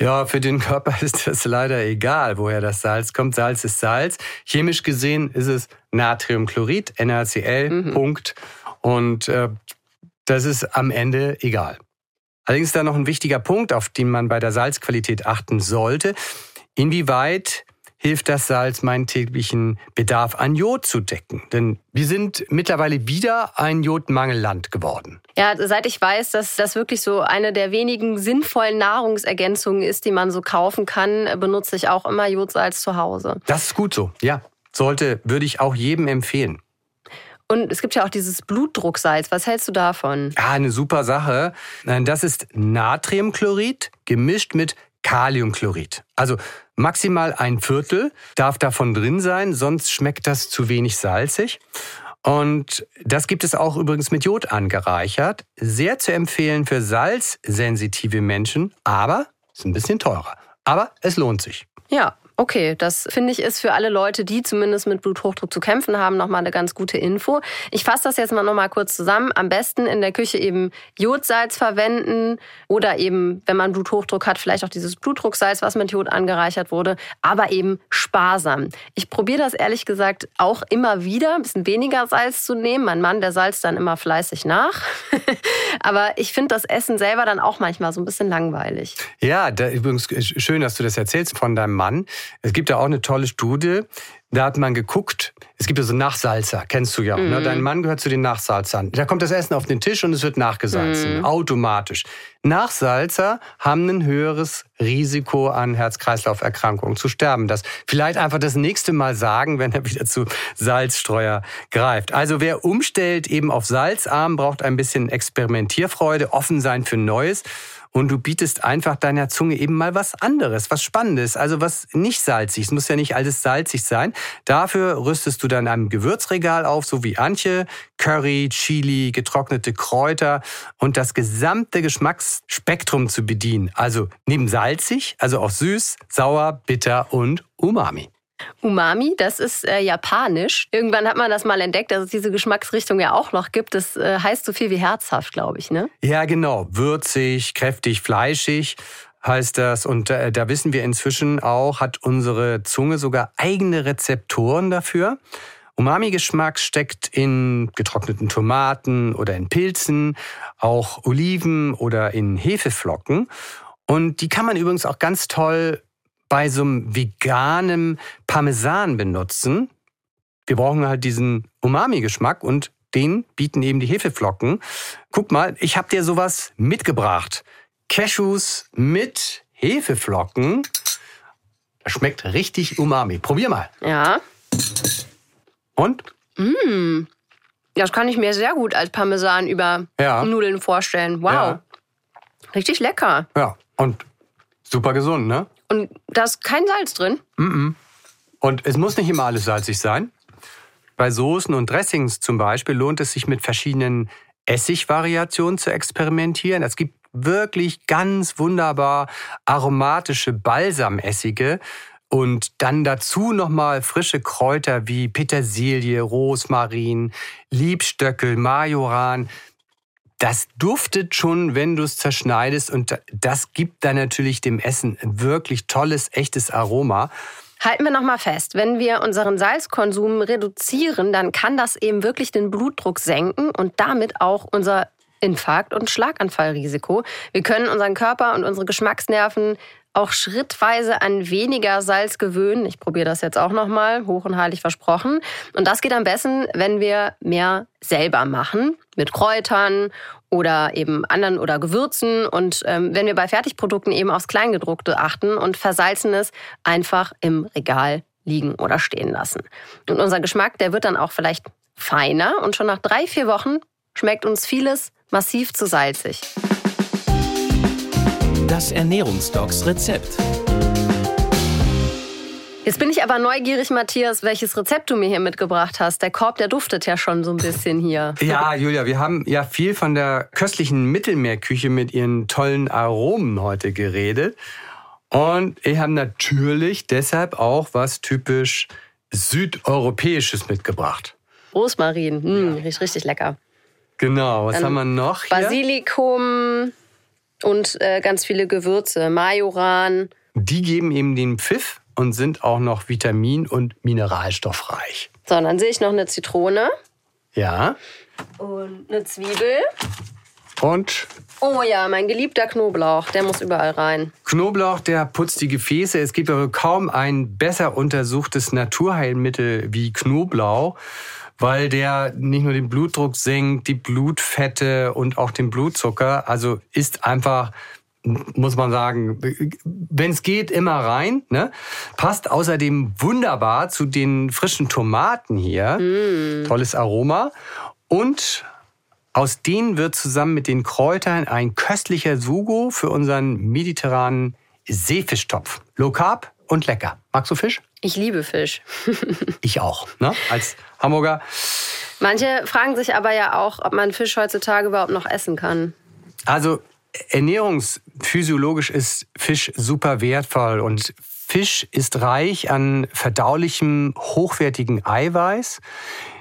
Ja, für den Körper ist das leider egal, woher das Salz kommt. Salz ist Salz. Chemisch gesehen ist es Natriumchlorid, NaCl, mhm. Punkt. Und äh, das ist am Ende egal. Allerdings ist da noch ein wichtiger Punkt, auf den man bei der Salzqualität achten sollte. Inwieweit hilft das Salz, meinen täglichen Bedarf an Jod zu decken. Denn wir sind mittlerweile wieder ein Jodmangelland geworden. Ja, seit ich weiß, dass das wirklich so eine der wenigen sinnvollen Nahrungsergänzungen ist, die man so kaufen kann, benutze ich auch immer Jodsalz zu Hause. Das ist gut so, ja. Sollte, würde ich auch jedem empfehlen. Und es gibt ja auch dieses Blutdrucksalz. Was hältst du davon? Ah, eine super Sache. Das ist Natriumchlorid gemischt mit Kaliumchlorid. Also maximal ein Viertel darf davon drin sein, sonst schmeckt das zu wenig salzig. Und das gibt es auch übrigens mit Jod angereichert. Sehr zu empfehlen für salzsensitive Menschen, aber ist ein bisschen teurer. Aber es lohnt sich. Ja, Okay, das finde ich ist für alle Leute, die zumindest mit Bluthochdruck zu kämpfen haben, nochmal eine ganz gute Info. Ich fasse das jetzt mal nochmal kurz zusammen. Am besten in der Küche eben Jodsalz verwenden oder eben, wenn man Bluthochdruck hat, vielleicht auch dieses Blutdrucksalz, was mit Jod angereichert wurde, aber eben sparsam. Ich probiere das ehrlich gesagt auch immer wieder, ein bisschen weniger Salz zu nehmen. Mein Mann, der salzt dann immer fleißig nach. aber ich finde das Essen selber dann auch manchmal so ein bisschen langweilig. Ja, da, übrigens schön, dass du das erzählst von deinem Mann. Es gibt ja auch eine tolle Studie, Da hat man geguckt, es gibt ja so Nachsalzer, kennst du ja auch. Ne? Mhm. Ne? Dein Mann gehört zu den Nachsalzern. Da kommt das Essen auf den Tisch und es wird nachgesalzen, mhm. automatisch. Nachsalzer haben ein höheres Risiko an Herz-Kreislauf-Erkrankungen zu sterben. Das vielleicht einfach das nächste Mal sagen, wenn er wieder zu Salzstreuer greift. Also wer umstellt eben auf salzarm, braucht ein bisschen Experimentierfreude, offen sein für Neues und du bietest einfach deiner Zunge eben mal was anderes, was Spannendes, also was nicht salzig. Es muss ja nicht alles salzig sein. Dafür rüstest du dann ein Gewürzregal auf, so wie Antje, Curry, Chili, getrocknete Kräuter und das gesamte Geschmacksspektrum zu bedienen. Also neben salzig, also auch süß, sauer, bitter und umami. Umami, das ist äh, japanisch. Irgendwann hat man das mal entdeckt, dass es diese Geschmacksrichtung ja auch noch gibt. Das äh, heißt so viel wie herzhaft, glaube ich, ne? Ja, genau. Würzig, kräftig, fleischig heißt das. Und äh, da wissen wir inzwischen auch, hat unsere Zunge sogar eigene Rezeptoren dafür. Umami-Geschmack steckt in getrockneten Tomaten oder in Pilzen, auch Oliven oder in Hefeflocken. Und die kann man übrigens auch ganz toll bei so einem veganen Parmesan benutzen. Wir brauchen halt diesen Umami-Geschmack und den bieten eben die Hefeflocken. Guck mal, ich habe dir sowas mitgebracht. Cashews mit Hefeflocken. Das schmeckt richtig umami. Probier mal. Ja. Und? Mmh. Das kann ich mir sehr gut als Parmesan über ja. Nudeln vorstellen. Wow. Ja. Richtig lecker. Ja. Und super gesund, ne? Und da ist kein Salz drin? Und es muss nicht immer alles salzig sein. Bei Soßen und Dressings zum Beispiel lohnt es sich mit verschiedenen Essigvariationen zu experimentieren. Es gibt wirklich ganz wunderbar aromatische Balsamessige und dann dazu nochmal frische Kräuter wie Petersilie, Rosmarin, Liebstöckel, Majoran das duftet schon, wenn du es zerschneidest und das gibt dann natürlich dem Essen wirklich tolles, echtes Aroma. Halten wir nochmal fest, wenn wir unseren Salzkonsum reduzieren, dann kann das eben wirklich den Blutdruck senken und damit auch unser Infarkt- und Schlaganfallrisiko. Wir können unseren Körper und unsere Geschmacksnerven auch schrittweise an weniger Salz gewöhnen. Ich probiere das jetzt auch nochmal, hoch und heilig versprochen. Und das geht am besten, wenn wir mehr selber machen, mit Kräutern oder eben anderen oder Gewürzen. Und ähm, wenn wir bei Fertigprodukten eben aufs Kleingedruckte achten und Versalzenes einfach im Regal liegen oder stehen lassen. Und unser Geschmack, der wird dann auch vielleicht feiner und schon nach drei, vier Wochen schmeckt uns vieles massiv zu salzig. Das Ernährungsdocs Rezept. Jetzt bin ich aber neugierig, Matthias, welches Rezept du mir hier mitgebracht hast. Der Korb, der duftet ja schon so ein bisschen hier. Ja, Julia, wir haben ja viel von der köstlichen Mittelmeerküche mit ihren tollen Aromen heute geredet. Und ich habe natürlich deshalb auch was typisch südeuropäisches mitgebracht. Rosmarin, hm, ja. riecht richtig lecker. Genau, was Dann haben wir noch? Hier? Basilikum, und äh, ganz viele Gewürze, Majoran. Die geben eben den Pfiff und sind auch noch vitamin- und mineralstoffreich. So, und dann sehe ich noch eine Zitrone. Ja. Und eine Zwiebel. Und? Oh ja, mein geliebter Knoblauch, der muss überall rein. Knoblauch, der putzt die Gefäße. Es gibt aber kaum ein besser untersuchtes Naturheilmittel wie Knoblauch weil der nicht nur den Blutdruck senkt, die Blutfette und auch den Blutzucker. Also ist einfach muss man sagen, wenn es geht, immer rein. Ne? Passt außerdem wunderbar zu den frischen Tomaten hier. Mm. Tolles Aroma. Und aus denen wird zusammen mit den Kräutern ein köstlicher Sugo für unseren mediterranen Seefischtopf. Low Carb und lecker. Magst du Fisch? Ich liebe Fisch. ich auch, ne? Als Hamburger. Manche fragen sich aber ja auch, ob man Fisch heutzutage überhaupt noch essen kann. Also ernährungsphysiologisch ist Fisch super wertvoll und Fisch ist reich an verdaulichem, hochwertigen Eiweiß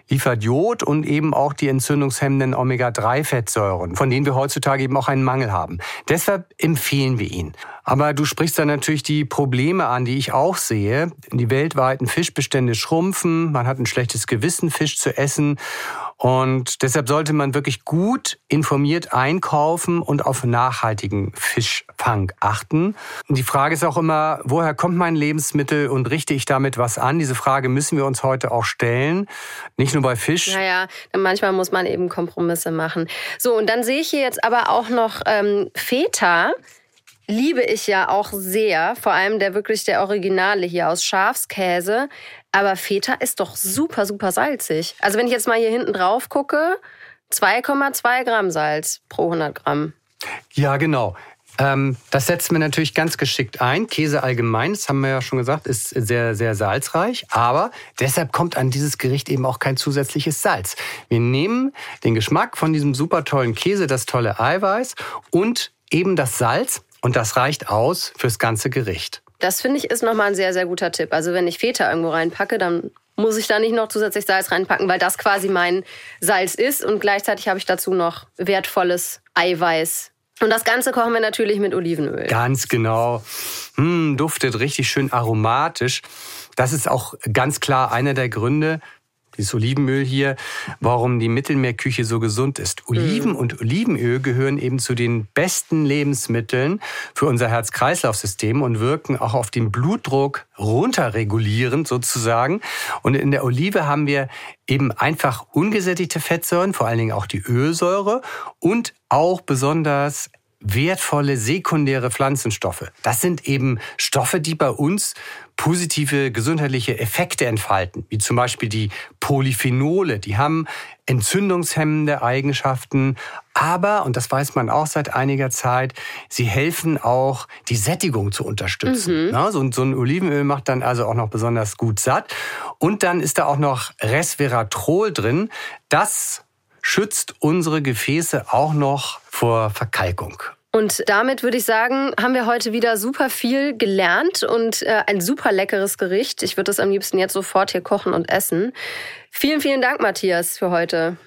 liefert Jod und eben auch die entzündungshemmenden Omega-3-Fettsäuren, von denen wir heutzutage eben auch einen Mangel haben. Deshalb empfehlen wir ihn. Aber du sprichst da natürlich die Probleme an, die ich auch sehe. Die weltweiten Fischbestände schrumpfen, man hat ein schlechtes Gewissen, Fisch zu essen. Und deshalb sollte man wirklich gut informiert einkaufen und auf nachhaltigen Fischfang achten. Und die Frage ist auch immer, woher kommt mein Lebensmittel und richte ich damit was an? Diese Frage müssen wir uns heute auch stellen. Nicht nur bei Fisch. Naja, manchmal muss man eben Kompromisse machen. So, und dann sehe ich hier jetzt aber auch noch ähm, Feta liebe ich ja auch sehr, vor allem der wirklich der Originale hier aus Schafskäse. Aber Feta ist doch super, super salzig. Also wenn ich jetzt mal hier hinten drauf gucke, 2,2 Gramm Salz pro 100 Gramm. Ja, genau. Ähm, das setzen wir natürlich ganz geschickt ein. Käse allgemein, das haben wir ja schon gesagt, ist sehr, sehr salzreich. Aber deshalb kommt an dieses Gericht eben auch kein zusätzliches Salz. Wir nehmen den Geschmack von diesem super tollen Käse, das tolle Eiweiß und eben das Salz und das reicht aus fürs ganze Gericht. Das finde ich ist nochmal ein sehr, sehr guter Tipp. Also wenn ich Feta irgendwo reinpacke, dann muss ich da nicht noch zusätzlich Salz reinpacken, weil das quasi mein Salz ist und gleichzeitig habe ich dazu noch wertvolles Eiweiß. Und das Ganze kochen wir natürlich mit Olivenöl. Ganz genau. Hm, duftet richtig schön aromatisch. Das ist auch ganz klar einer der Gründe, dieses Olivenöl hier, warum die Mittelmeerküche so gesund ist. Oliven mm. und Olivenöl gehören eben zu den besten Lebensmitteln für unser Herz-Kreislauf-System und wirken auch auf den Blutdruck runterregulierend sozusagen. Und in der Olive haben wir eben einfach ungesättigte Fettsäuren, vor allen Dingen auch die Ölsäure und auch besonders wertvolle sekundäre Pflanzenstoffe. Das sind eben Stoffe, die bei uns positive gesundheitliche Effekte entfalten, wie zum Beispiel die Polyphenole. Die haben entzündungshemmende Eigenschaften, aber, und das weiß man auch seit einiger Zeit, sie helfen auch, die Sättigung zu unterstützen. Mhm. Ja, so, so, ein Olivenöl macht dann also auch noch besonders gut satt. Und dann ist da auch noch Resveratrol drin. Das schützt unsere Gefäße auch noch vor Verkalkung. Und damit würde ich sagen, haben wir heute wieder super viel gelernt und äh, ein super leckeres Gericht. Ich würde es am liebsten jetzt sofort hier kochen und essen. Vielen, vielen Dank, Matthias, für heute.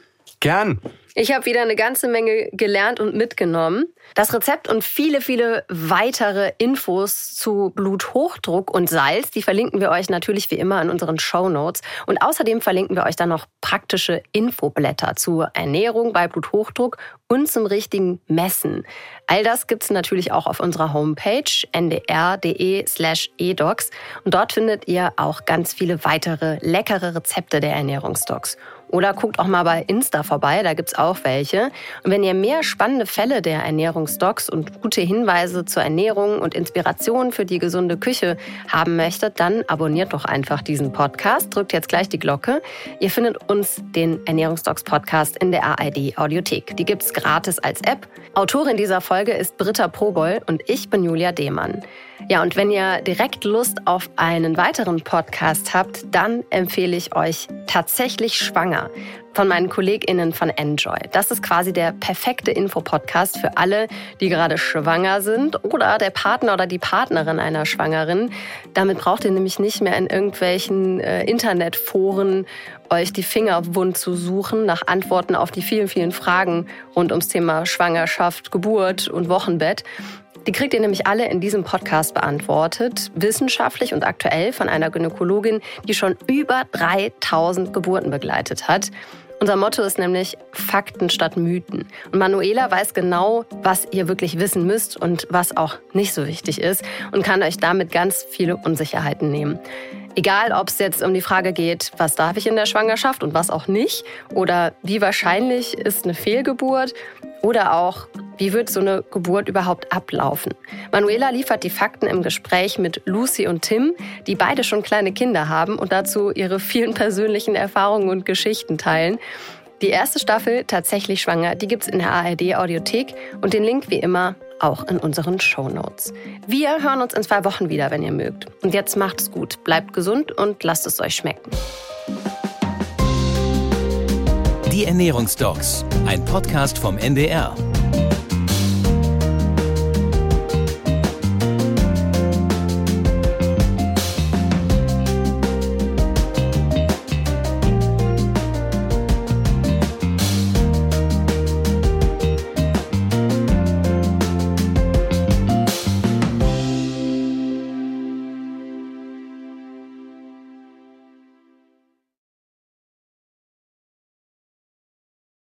Gern. Ich habe wieder eine ganze Menge gelernt und mitgenommen. Das Rezept und viele, viele weitere Infos zu Bluthochdruck und Salz, die verlinken wir euch natürlich wie immer in unseren Show Notes. Und außerdem verlinken wir euch dann noch praktische Infoblätter zur Ernährung bei Bluthochdruck und zum richtigen Messen. All das gibt es natürlich auch auf unserer Homepage ndr.de slash edocs. Und dort findet ihr auch ganz viele weitere leckere Rezepte der Ernährungsdocs. Oder guckt auch mal bei Insta vorbei, da gibt's auch welche. Und wenn ihr mehr spannende Fälle der Ernährungsdocs und gute Hinweise zur Ernährung und Inspiration für die gesunde Küche haben möchtet, dann abonniert doch einfach diesen Podcast, drückt jetzt gleich die Glocke. Ihr findet uns den Ernährungsdocs Podcast in der ARD Audiothek. Die gibt's gratis als App. Autorin dieser Folge ist Britta Proboll und ich bin Julia Demann. Ja, und wenn ihr direkt Lust auf einen weiteren Podcast habt, dann empfehle ich euch tatsächlich schwanger von meinen KollegInnen von Enjoy. Das ist quasi der perfekte Infopodcast für alle, die gerade schwanger sind oder der Partner oder die Partnerin einer Schwangeren. Damit braucht ihr nämlich nicht mehr in irgendwelchen äh, Internetforen euch die Finger wund zu suchen nach Antworten auf die vielen, vielen Fragen rund ums Thema Schwangerschaft, Geburt und Wochenbett. Die kriegt ihr nämlich alle in diesem Podcast beantwortet, wissenschaftlich und aktuell von einer Gynäkologin, die schon über 3000 Geburten begleitet hat. Unser Motto ist nämlich Fakten statt Mythen. Und Manuela weiß genau, was ihr wirklich wissen müsst und was auch nicht so wichtig ist und kann euch damit ganz viele Unsicherheiten nehmen. Egal, ob es jetzt um die Frage geht, was darf ich in der Schwangerschaft und was auch nicht, oder wie wahrscheinlich ist eine Fehlgeburt, oder auch, wie wird so eine Geburt überhaupt ablaufen? Manuela liefert die Fakten im Gespräch mit Lucy und Tim, die beide schon kleine Kinder haben und dazu ihre vielen persönlichen Erfahrungen und Geschichten teilen. Die erste Staffel, tatsächlich schwanger, die gibt's in der ARD Audiothek und den Link wie immer auch in unseren Show Notes. Wir hören uns in zwei Wochen wieder, wenn ihr mögt. Und jetzt macht's gut, bleibt gesund und lasst es euch schmecken. Die Ernährungsdocs, ein Podcast vom NDR.